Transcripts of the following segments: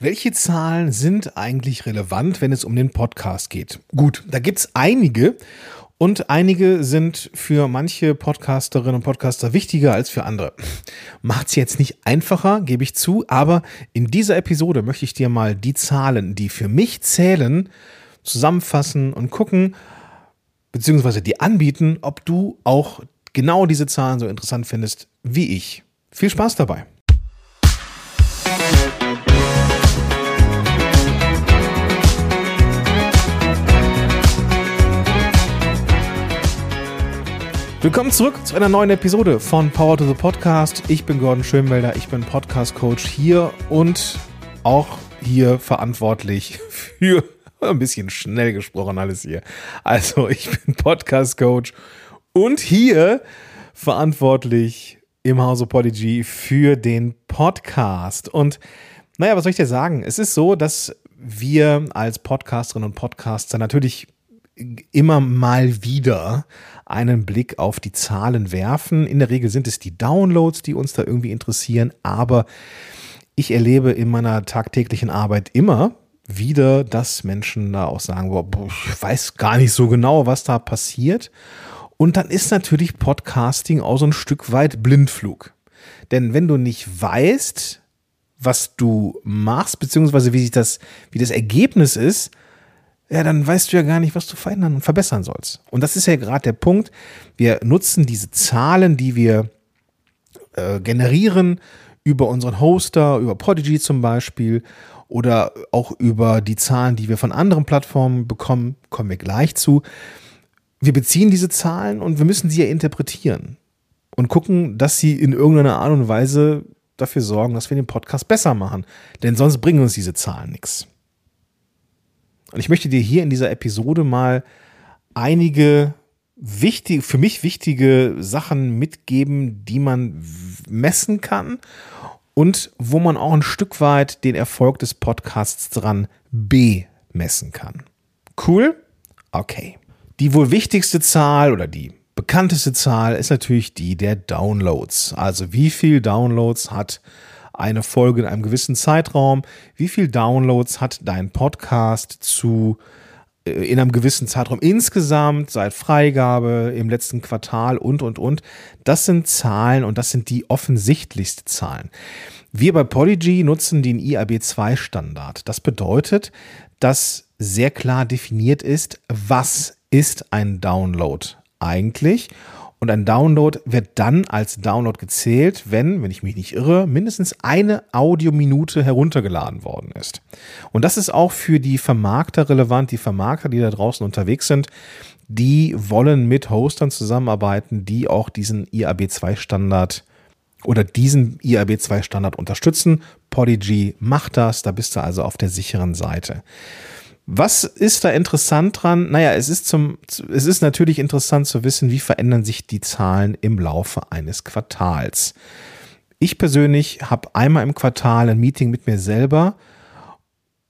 Welche Zahlen sind eigentlich relevant, wenn es um den Podcast geht? Gut, da gibt es einige und einige sind für manche Podcasterinnen und Podcaster wichtiger als für andere. Macht es jetzt nicht einfacher, gebe ich zu, aber in dieser Episode möchte ich dir mal die Zahlen, die für mich zählen, zusammenfassen und gucken, beziehungsweise dir anbieten, ob du auch genau diese Zahlen so interessant findest wie ich. Viel Spaß dabei! Willkommen zurück zu einer neuen Episode von Power to the Podcast. Ich bin Gordon Schönwelder, ich bin Podcast Coach hier und auch hier verantwortlich für ein bisschen schnell gesprochen alles hier. Also, ich bin Podcast Coach und hier verantwortlich im Hause Podigy für den Podcast. Und naja, was soll ich dir sagen? Es ist so, dass wir als Podcasterinnen und Podcaster natürlich immer mal wieder einen Blick auf die Zahlen werfen. In der Regel sind es die Downloads, die uns da irgendwie interessieren, aber ich erlebe in meiner tagtäglichen Arbeit immer wieder, dass Menschen da auch sagen, boah, ich weiß gar nicht so genau, was da passiert. Und dann ist natürlich Podcasting auch so ein Stück weit Blindflug. Denn wenn du nicht weißt, was du machst, beziehungsweise wie sich das, wie das Ergebnis ist, ja, dann weißt du ja gar nicht, was du verändern und verbessern sollst. Und das ist ja gerade der Punkt. Wir nutzen diese Zahlen, die wir äh, generieren über unseren Hoster, über Podigy zum Beispiel oder auch über die Zahlen, die wir von anderen Plattformen bekommen, kommen wir gleich zu. Wir beziehen diese Zahlen und wir müssen sie ja interpretieren und gucken, dass sie in irgendeiner Art und Weise dafür sorgen, dass wir den Podcast besser machen. Denn sonst bringen uns diese Zahlen nichts. Und ich möchte dir hier in dieser Episode mal einige wichtige, für mich wichtige Sachen mitgeben, die man messen kann und wo man auch ein Stück weit den Erfolg des Podcasts dran bemessen kann. Cool? Okay. Die wohl wichtigste Zahl oder die bekannteste Zahl ist natürlich die der Downloads. Also wie viel Downloads hat eine Folge in einem gewissen Zeitraum, wie viel Downloads hat dein Podcast zu äh, in einem gewissen Zeitraum insgesamt, seit Freigabe im letzten Quartal und, und, und. Das sind Zahlen und das sind die offensichtlichsten Zahlen. Wir bei Polyg nutzen den IAB2-Standard. Das bedeutet, dass sehr klar definiert ist, was ist ein Download eigentlich und ein Download wird dann als Download gezählt, wenn, wenn ich mich nicht irre, mindestens eine Audiominute heruntergeladen worden ist. Und das ist auch für die Vermarkter relevant, die Vermarkter, die da draußen unterwegs sind, die wollen mit Hostern zusammenarbeiten, die auch diesen IAB2-Standard oder diesen IAB2-Standard unterstützen. Podigy macht das, da bist du also auf der sicheren Seite. Was ist da interessant dran? Naja, es ist zum, es ist natürlich interessant zu wissen, wie verändern sich die Zahlen im Laufe eines Quartals. Ich persönlich habe einmal im Quartal ein Meeting mit mir selber,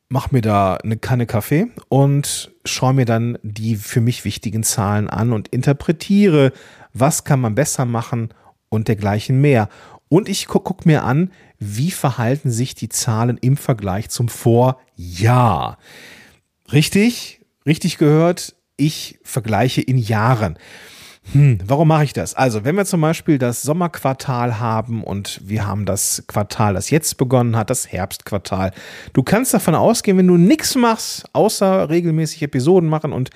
mache mir da eine Kanne Kaffee und schaue mir dann die für mich wichtigen Zahlen an und interpretiere, was kann man besser machen und dergleichen mehr. Und ich gucke guck mir an, wie verhalten sich die Zahlen im Vergleich zum Vorjahr. Richtig, richtig gehört. Ich vergleiche in Jahren. Hm, warum mache ich das? Also, wenn wir zum Beispiel das Sommerquartal haben und wir haben das Quartal, das jetzt begonnen hat, das Herbstquartal. Du kannst davon ausgehen, wenn du nichts machst, außer regelmäßig Episoden machen und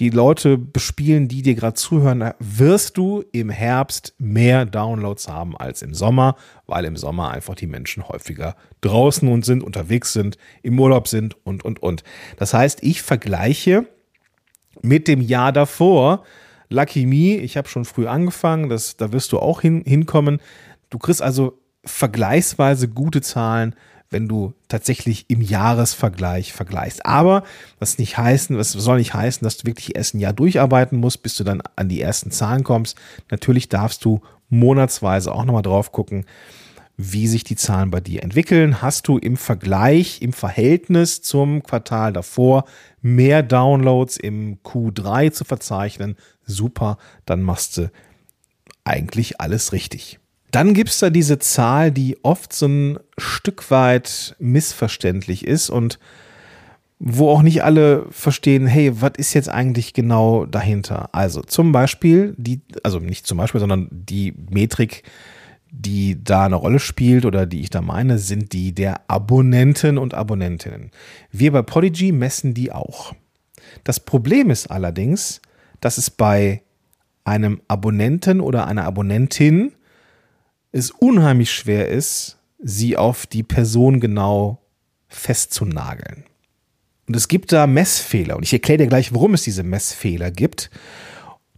die Leute bespielen, die dir gerade zuhören, wirst du im Herbst mehr Downloads haben als im Sommer, weil im Sommer einfach die Menschen häufiger draußen und sind, unterwegs sind, im Urlaub sind und, und, und. Das heißt, ich vergleiche mit dem Jahr davor. Lucky me, ich habe schon früh angefangen, das, da wirst du auch hin, hinkommen. Du kriegst also vergleichsweise gute Zahlen wenn du tatsächlich im Jahresvergleich vergleichst. Aber das nicht heißen, das soll nicht heißen, dass du wirklich erst ein Jahr durcharbeiten musst, bis du dann an die ersten Zahlen kommst. Natürlich darfst du monatsweise auch nochmal drauf gucken, wie sich die Zahlen bei dir entwickeln. Hast du im Vergleich, im Verhältnis zum Quartal davor mehr Downloads im Q3 zu verzeichnen? Super, dann machst du eigentlich alles richtig. Dann gibt es da diese Zahl, die oft so ein Stück weit missverständlich ist und wo auch nicht alle verstehen, hey, was ist jetzt eigentlich genau dahinter? Also zum Beispiel die, also nicht zum Beispiel, sondern die Metrik, die da eine Rolle spielt oder die ich da meine, sind die der Abonnenten und Abonnentinnen. Wir bei Podigy messen die auch. Das Problem ist allerdings, dass es bei einem Abonnenten oder einer Abonnentin es unheimlich schwer ist, sie auf die Person genau festzunageln. Und es gibt da Messfehler. Und ich erkläre dir gleich, warum es diese Messfehler gibt.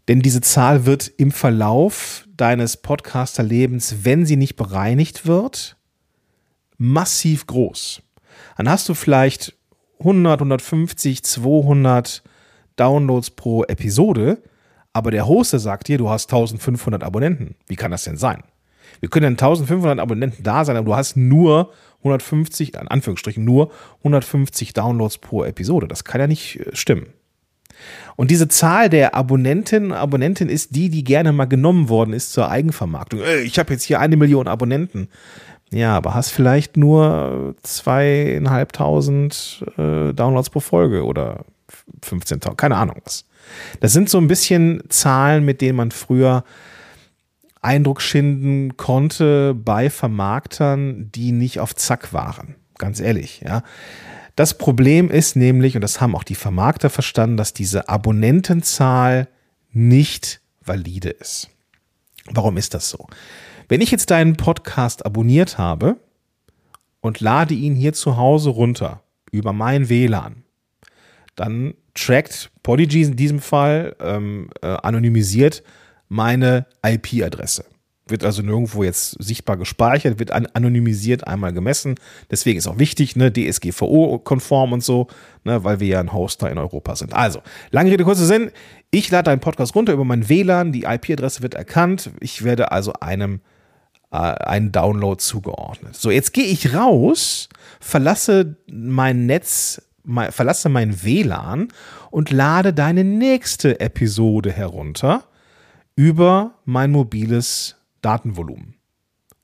Denn diese Zahl wird im Verlauf deines Podcaster-Lebens, wenn sie nicht bereinigt wird, massiv groß. Dann hast du vielleicht 100, 150, 200 Downloads pro Episode, aber der Hoster sagt dir, du hast 1500 Abonnenten. Wie kann das denn sein? Wir können 1500 Abonnenten da sein, aber du hast nur 150, in Anführungsstrichen nur 150 Downloads pro Episode. Das kann ja nicht äh, stimmen. Und diese Zahl der Abonnentinnen und Abonnenten ist die, die gerne mal genommen worden ist zur Eigenvermarktung. Ich habe jetzt hier eine Million Abonnenten. Ja, aber hast vielleicht nur zweieinhalbtausend äh, Downloads pro Folge oder 15.000, keine Ahnung was. Das sind so ein bisschen Zahlen, mit denen man früher Eindruck schinden konnte bei Vermarktern, die nicht auf Zack waren. Ganz ehrlich, ja. Das Problem ist nämlich, und das haben auch die Vermarkter verstanden, dass diese Abonnentenzahl nicht valide ist. Warum ist das so? Wenn ich jetzt deinen Podcast abonniert habe und lade ihn hier zu Hause runter über mein WLAN, dann trackt Podigy in diesem Fall ähm, äh, anonymisiert meine IP-Adresse. Wird also nirgendwo jetzt sichtbar gespeichert, wird an anonymisiert einmal gemessen. Deswegen ist auch wichtig, ne, DSGVO-konform und so, ne, weil wir ja ein Hoster in Europa sind. Also, lange Rede, kurzer Sinn. Ich lade einen Podcast runter über mein WLAN, die IP-Adresse wird erkannt. Ich werde also einem äh, einen Download zugeordnet. So, jetzt gehe ich raus, verlasse mein Netz, mein, verlasse mein WLAN und lade deine nächste Episode herunter über mein mobiles Datenvolumen.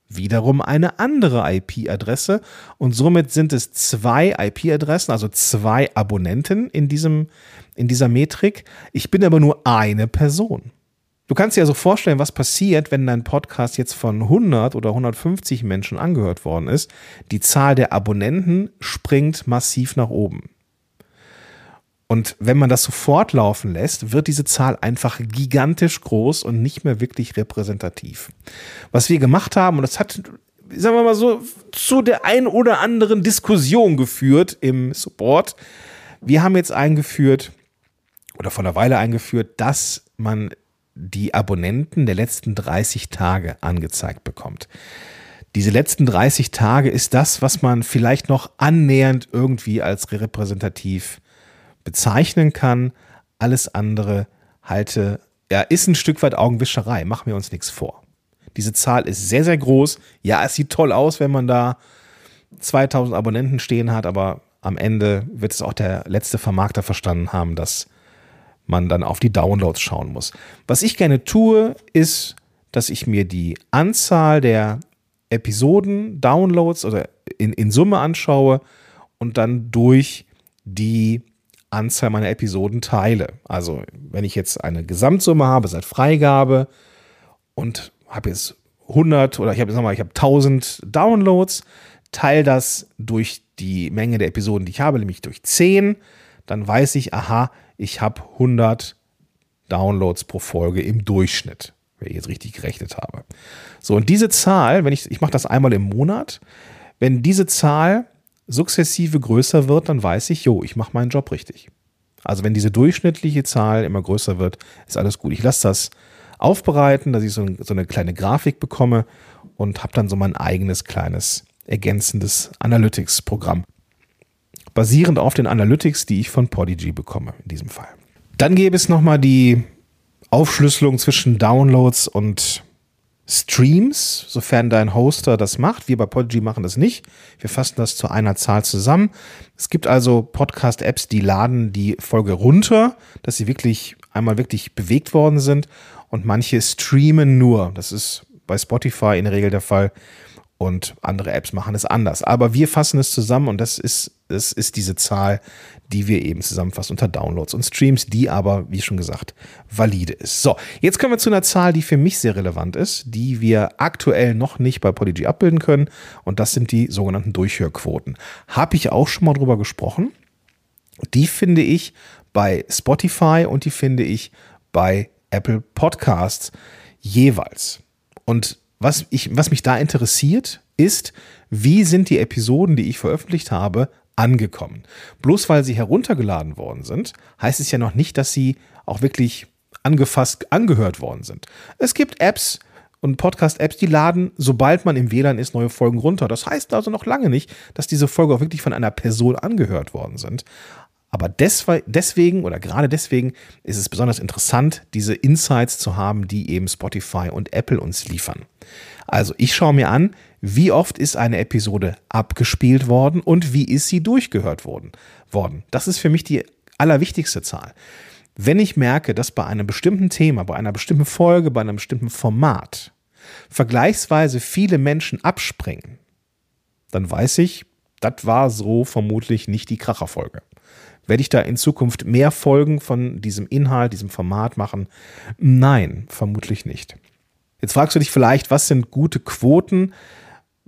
Wiederum eine andere IP-Adresse und somit sind es zwei IP-Adressen, also zwei Abonnenten in, diesem, in dieser Metrik. Ich bin aber nur eine Person. Du kannst dir also vorstellen, was passiert, wenn dein Podcast jetzt von 100 oder 150 Menschen angehört worden ist. Die Zahl der Abonnenten springt massiv nach oben. Und wenn man das so fortlaufen lässt, wird diese Zahl einfach gigantisch groß und nicht mehr wirklich repräsentativ. Was wir gemacht haben, und das hat, sagen wir mal so, zu der ein oder anderen Diskussion geführt im Support. Wir haben jetzt eingeführt, oder vor einer Weile eingeführt, dass man die Abonnenten der letzten 30 Tage angezeigt bekommt. Diese letzten 30 Tage ist das, was man vielleicht noch annähernd irgendwie als repräsentativ bezeichnen kann. Alles andere halte, ja, ist ein Stück weit Augenwischerei. Machen wir uns nichts vor. Diese Zahl ist sehr, sehr groß. Ja, es sieht toll aus, wenn man da 2000 Abonnenten stehen hat, aber am Ende wird es auch der letzte Vermarkter verstanden haben, dass man dann auf die Downloads schauen muss. Was ich gerne tue, ist, dass ich mir die Anzahl der Episoden, Downloads oder in, in Summe anschaue und dann durch die Anzahl meiner Episoden teile. Also wenn ich jetzt eine Gesamtsumme habe seit Freigabe und habe jetzt 100 oder ich habe mal, ich habe 1000 Downloads, teile das durch die Menge der Episoden, die ich habe, nämlich durch 10, dann weiß ich, aha, ich habe 100 Downloads pro Folge im Durchschnitt, wenn ich jetzt richtig gerechnet habe. So, und diese Zahl, wenn ich, ich mache das einmal im Monat, wenn diese Zahl sukzessive größer wird, dann weiß ich, jo, ich mache meinen Job richtig. Also wenn diese durchschnittliche Zahl immer größer wird, ist alles gut. Ich lasse das aufbereiten, dass ich so, so eine kleine Grafik bekomme und habe dann so mein eigenes kleines ergänzendes Analytics-Programm. Basierend auf den Analytics, die ich von Podigy bekomme in diesem Fall. Dann gäbe es nochmal die Aufschlüsselung zwischen Downloads und Streams, sofern dein Hoster das macht. Wir bei Podigy machen das nicht. Wir fassen das zu einer Zahl zusammen. Es gibt also Podcast-Apps, die laden die Folge runter, dass sie wirklich einmal wirklich bewegt worden sind und manche streamen nur. Das ist bei Spotify in der Regel der Fall und andere Apps machen es anders. Aber wir fassen es zusammen und das ist, das ist diese Zahl, die wir eben zusammenfassen unter Downloads und Streams, die aber, wie schon gesagt, valide ist. So, jetzt kommen wir zu einer Zahl, die für mich sehr relevant ist, die wir aktuell noch nicht bei Polyg abbilden können und das sind die sogenannten Durchhörquoten. Habe ich auch schon mal drüber gesprochen. Die finde ich bei Spotify und die finde ich bei Apple Podcasts jeweils. Und was, ich, was mich da interessiert, ist, wie sind die Episoden, die ich veröffentlicht habe, angekommen. Bloß weil sie heruntergeladen worden sind, heißt es ja noch nicht, dass sie auch wirklich angefasst, angehört worden sind. Es gibt Apps und Podcast-Apps, die laden, sobald man im WLAN ist, neue Folgen runter. Das heißt also noch lange nicht, dass diese Folge auch wirklich von einer Person angehört worden sind. Aber deswegen oder gerade deswegen ist es besonders interessant, diese Insights zu haben, die eben Spotify und Apple uns liefern. Also ich schaue mir an, wie oft ist eine Episode abgespielt worden und wie ist sie durchgehört worden. Das ist für mich die allerwichtigste Zahl. Wenn ich merke, dass bei einem bestimmten Thema, bei einer bestimmten Folge, bei einem bestimmten Format vergleichsweise viele Menschen abspringen, dann weiß ich, das war so vermutlich nicht die Kracherfolge. Werde ich da in Zukunft mehr Folgen von diesem Inhalt, diesem Format machen? Nein, vermutlich nicht. Jetzt fragst du dich vielleicht, was sind gute Quoten?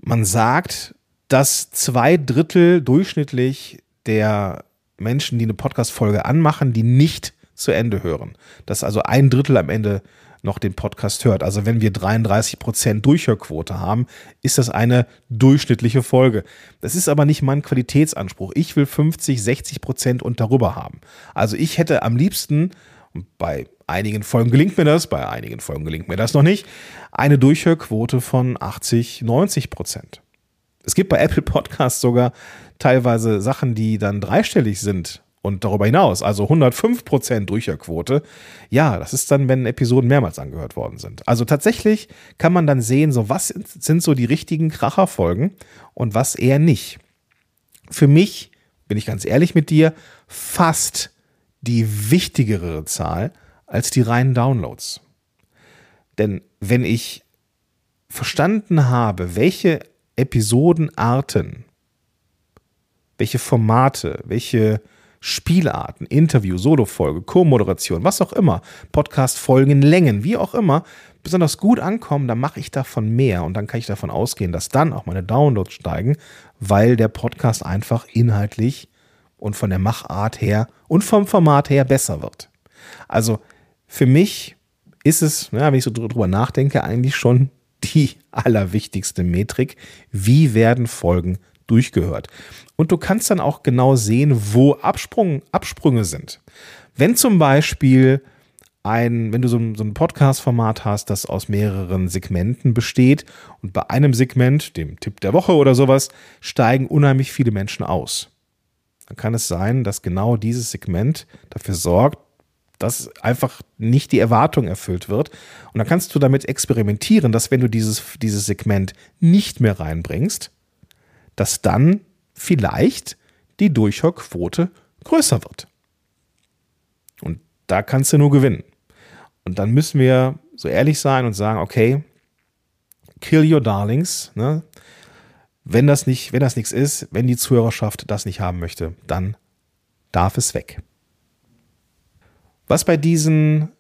Man sagt, dass zwei Drittel durchschnittlich der Menschen, die eine Podcast-Folge anmachen, die nicht zu Ende hören. Dass also ein Drittel am Ende noch den Podcast hört. Also wenn wir 33 Prozent Durchhörquote haben, ist das eine durchschnittliche Folge. Das ist aber nicht mein Qualitätsanspruch. Ich will 50, 60 Prozent und darüber haben. Also ich hätte am liebsten, bei einigen Folgen gelingt mir das, bei einigen Folgen gelingt mir das noch nicht, eine Durchhörquote von 80, 90 Prozent. Es gibt bei Apple Podcasts sogar teilweise Sachen, die dann dreistellig sind und darüber hinaus, also 105% Durchhörquote, ja, das ist dann, wenn Episoden mehrmals angehört worden sind. Also tatsächlich kann man dann sehen, so was sind so die richtigen Kracherfolgen und was eher nicht. Für mich, bin ich ganz ehrlich mit dir, fast die wichtigere Zahl als die reinen Downloads. Denn wenn ich verstanden habe, welche Episodenarten, welche Formate, welche Spielarten, Interview, Solofolge, Co-Moderation, was auch immer, Podcast-Folgen, Längen, wie auch immer, besonders gut ankommen, dann mache ich davon mehr und dann kann ich davon ausgehen, dass dann auch meine Downloads steigen, weil der Podcast einfach inhaltlich und von der Machart her und vom Format her besser wird. Also für mich ist es, ja, wenn ich so drüber nachdenke, eigentlich schon die allerwichtigste Metrik. Wie werden Folgen durchgehört. Und du kannst dann auch genau sehen, wo Absprung, Absprünge sind. Wenn zum Beispiel ein, wenn du so ein, so ein Podcast-Format hast, das aus mehreren Segmenten besteht und bei einem Segment, dem Tipp der Woche oder sowas, steigen unheimlich viele Menschen aus. Dann kann es sein, dass genau dieses Segment dafür sorgt, dass einfach nicht die Erwartung erfüllt wird. Und dann kannst du damit experimentieren, dass wenn du dieses, dieses Segment nicht mehr reinbringst, dass dann vielleicht die Durchhörquote größer wird. Und da kannst du nur gewinnen. Und dann müssen wir so ehrlich sein und sagen, okay, kill your darlings. Ne? Wenn das nicht, wenn das nichts ist, wenn die Zuhörerschaft das nicht haben möchte, dann darf es weg. Was bei diesen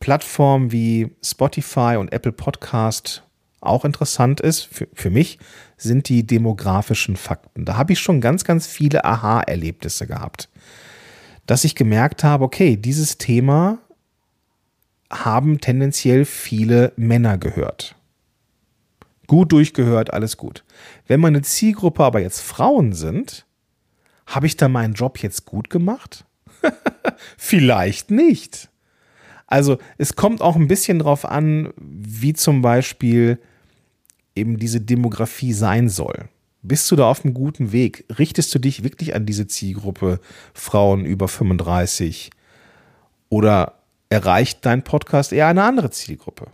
Plattformen wie Spotify und Apple Podcast auch interessant ist, für, für mich, sind die demografischen Fakten. Da habe ich schon ganz, ganz viele Aha-Erlebnisse gehabt. Dass ich gemerkt habe, okay, dieses Thema haben tendenziell viele Männer gehört. Gut durchgehört, alles gut. Wenn meine Zielgruppe aber jetzt Frauen sind, habe ich da meinen Job jetzt gut gemacht? Vielleicht nicht. Also es kommt auch ein bisschen drauf an, wie zum Beispiel eben diese Demografie sein soll. Bist du da auf einem guten Weg? Richtest du dich wirklich an diese Zielgruppe Frauen über 35? Oder erreicht dein Podcast eher eine andere Zielgruppe?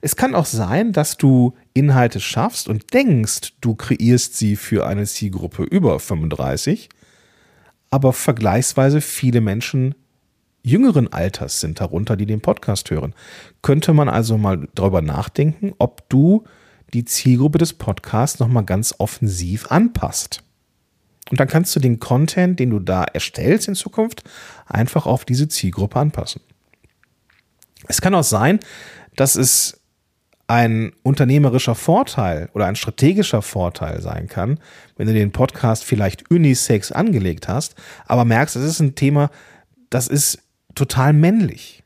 Es kann auch sein, dass du Inhalte schaffst und denkst, du kreierst sie für eine Zielgruppe über 35, aber vergleichsweise viele Menschen jüngeren Alters sind darunter, die den Podcast hören. Könnte man also mal darüber nachdenken, ob du die Zielgruppe des Podcasts nochmal ganz offensiv anpasst. Und dann kannst du den Content, den du da erstellst in Zukunft, einfach auf diese Zielgruppe anpassen. Es kann auch sein, dass es ein unternehmerischer Vorteil oder ein strategischer Vorteil sein kann, wenn du den Podcast vielleicht unisex angelegt hast, aber merkst, es ist ein Thema, das ist total männlich.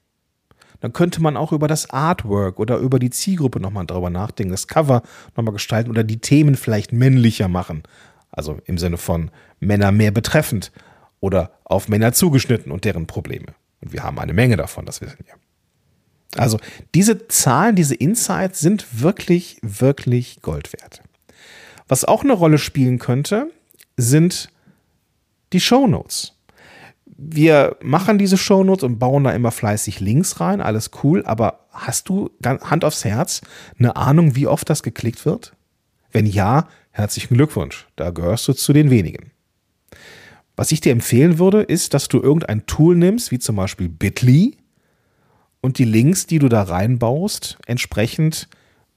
Dann könnte man auch über das Artwork oder über die Zielgruppe nochmal drüber nachdenken, das Cover nochmal gestalten oder die Themen vielleicht männlicher machen. Also im Sinne von Männer mehr betreffend oder auf Männer zugeschnitten und deren Probleme. Und wir haben eine Menge davon, das wissen wir. Also diese Zahlen, diese Insights sind wirklich, wirklich Gold wert. Was auch eine Rolle spielen könnte, sind die Show Notes. Wir machen diese Show Notes und bauen da immer fleißig Links rein, alles cool, aber hast du Hand aufs Herz eine Ahnung, wie oft das geklickt wird? Wenn ja, herzlichen Glückwunsch, da gehörst du zu den wenigen. Was ich dir empfehlen würde, ist, dass du irgendein Tool nimmst, wie zum Beispiel Bitly, und die Links, die du da reinbaust, entsprechend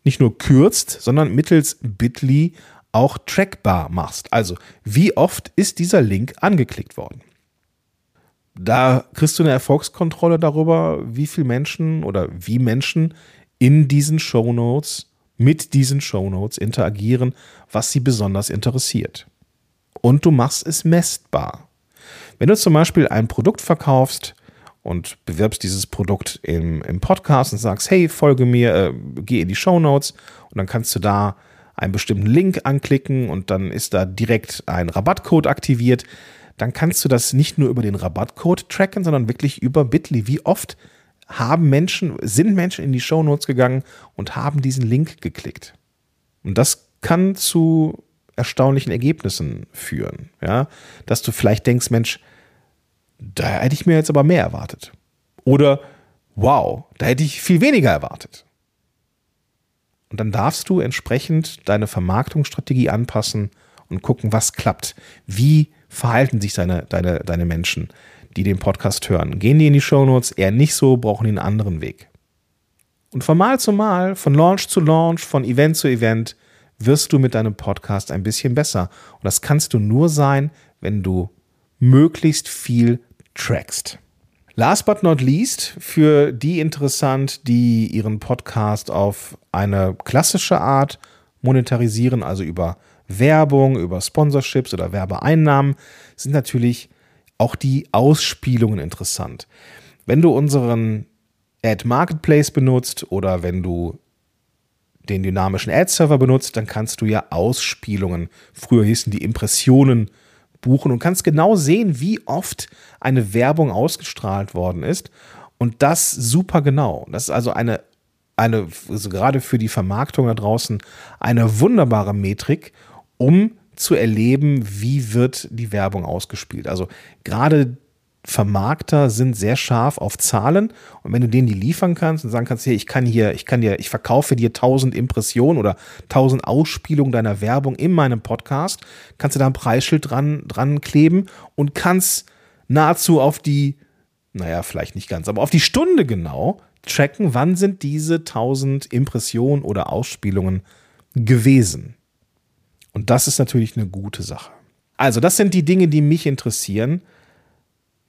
nicht nur kürzt, sondern mittels Bitly auch trackbar machst. Also, wie oft ist dieser Link angeklickt worden? Da kriegst du eine Erfolgskontrolle darüber, wie viele Menschen oder wie Menschen in diesen Shownotes mit diesen Shownotes interagieren, was sie besonders interessiert. Und du machst es messbar. Wenn du zum Beispiel ein Produkt verkaufst, und bewirbst dieses Produkt im, im Podcast und sagst, hey, folge mir, äh, geh in die Show Notes und dann kannst du da einen bestimmten Link anklicken und dann ist da direkt ein Rabattcode aktiviert. Dann kannst du das nicht nur über den Rabattcode tracken, sondern wirklich über Bitly. Wie oft haben Menschen, sind Menschen in die Show Notes gegangen und haben diesen Link geklickt? Und das kann zu erstaunlichen Ergebnissen führen. Ja, dass du vielleicht denkst, Mensch, da hätte ich mir jetzt aber mehr erwartet. Oder, wow, da hätte ich viel weniger erwartet. Und dann darfst du entsprechend deine Vermarktungsstrategie anpassen und gucken, was klappt. Wie verhalten sich deine, deine, deine Menschen, die den Podcast hören? Gehen die in die Shownotes? Eher nicht so, brauchen die einen anderen Weg. Und von Mal zu Mal, von Launch zu Launch, von Event zu Event, wirst du mit deinem Podcast ein bisschen besser. Und das kannst du nur sein, wenn du möglichst viel trackst. Last but not least, für die interessant, die ihren Podcast auf eine klassische Art monetarisieren, also über Werbung, über Sponsorships oder Werbeeinnahmen, sind natürlich auch die Ausspielungen interessant. Wenn du unseren Ad Marketplace benutzt oder wenn du den dynamischen Ad-Server benutzt, dann kannst du ja Ausspielungen, früher hießen die Impressionen, buchen und kannst genau sehen, wie oft eine Werbung ausgestrahlt worden ist. Und das super genau. Das ist also eine, eine also gerade für die Vermarktung da draußen, eine wunderbare Metrik, um zu erleben, wie wird die Werbung ausgespielt. Also gerade Vermarkter sind sehr scharf auf Zahlen und wenn du denen die liefern kannst und sagen kannst, hier, ich kann hier, ich kann dir, ich verkaufe dir 1000 Impressionen oder 1000 Ausspielungen deiner Werbung in meinem Podcast, kannst du da ein Preisschild dran, dran kleben und kannst nahezu auf die, naja, vielleicht nicht ganz, aber auf die Stunde genau tracken, wann sind diese 1000 Impressionen oder Ausspielungen gewesen. Und das ist natürlich eine gute Sache. Also, das sind die Dinge, die mich interessieren.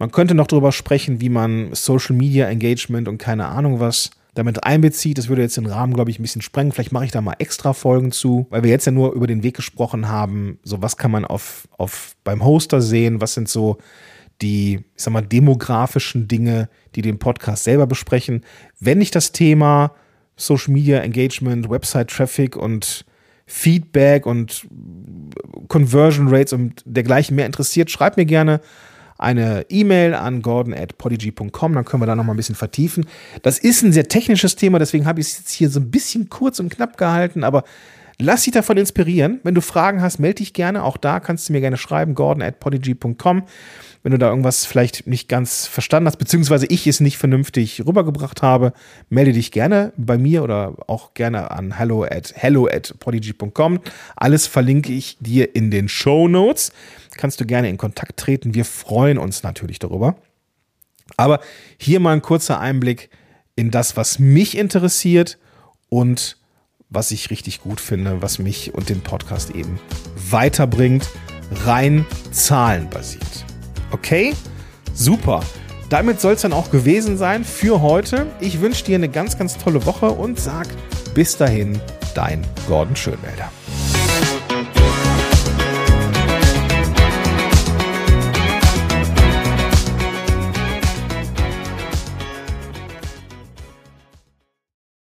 Man könnte noch darüber sprechen, wie man Social Media Engagement und keine Ahnung was damit einbezieht. Das würde jetzt den Rahmen, glaube ich, ein bisschen sprengen. Vielleicht mache ich da mal extra Folgen zu, weil wir jetzt ja nur über den Weg gesprochen haben. So, was kann man auf, auf beim Hoster sehen? Was sind so die, ich sag mal, demografischen Dinge, die den Podcast selber besprechen? Wenn dich das Thema Social Media Engagement, Website Traffic und Feedback und Conversion Rates und dergleichen mehr interessiert, schreib mir gerne eine E-Mail an gordon at podigy.com, dann können wir da noch mal ein bisschen vertiefen. Das ist ein sehr technisches Thema, deswegen habe ich es jetzt hier so ein bisschen kurz und knapp gehalten, aber lass dich davon inspirieren. Wenn du Fragen hast, melde dich gerne. Auch da kannst du mir gerne schreiben, gordon at podigy.com. Wenn du da irgendwas vielleicht nicht ganz verstanden hast, beziehungsweise ich es nicht vernünftig rübergebracht habe, melde dich gerne bei mir oder auch gerne an hello at, hello at. Alles verlinke ich dir in den Show Notes kannst du gerne in Kontakt treten. Wir freuen uns natürlich darüber. Aber hier mal ein kurzer Einblick in das, was mich interessiert und was ich richtig gut finde, was mich und den Podcast eben weiterbringt, rein zahlenbasiert. Okay? Super. Damit soll es dann auch gewesen sein für heute. Ich wünsche dir eine ganz, ganz tolle Woche und sag bis dahin, dein Gordon Schönwälder.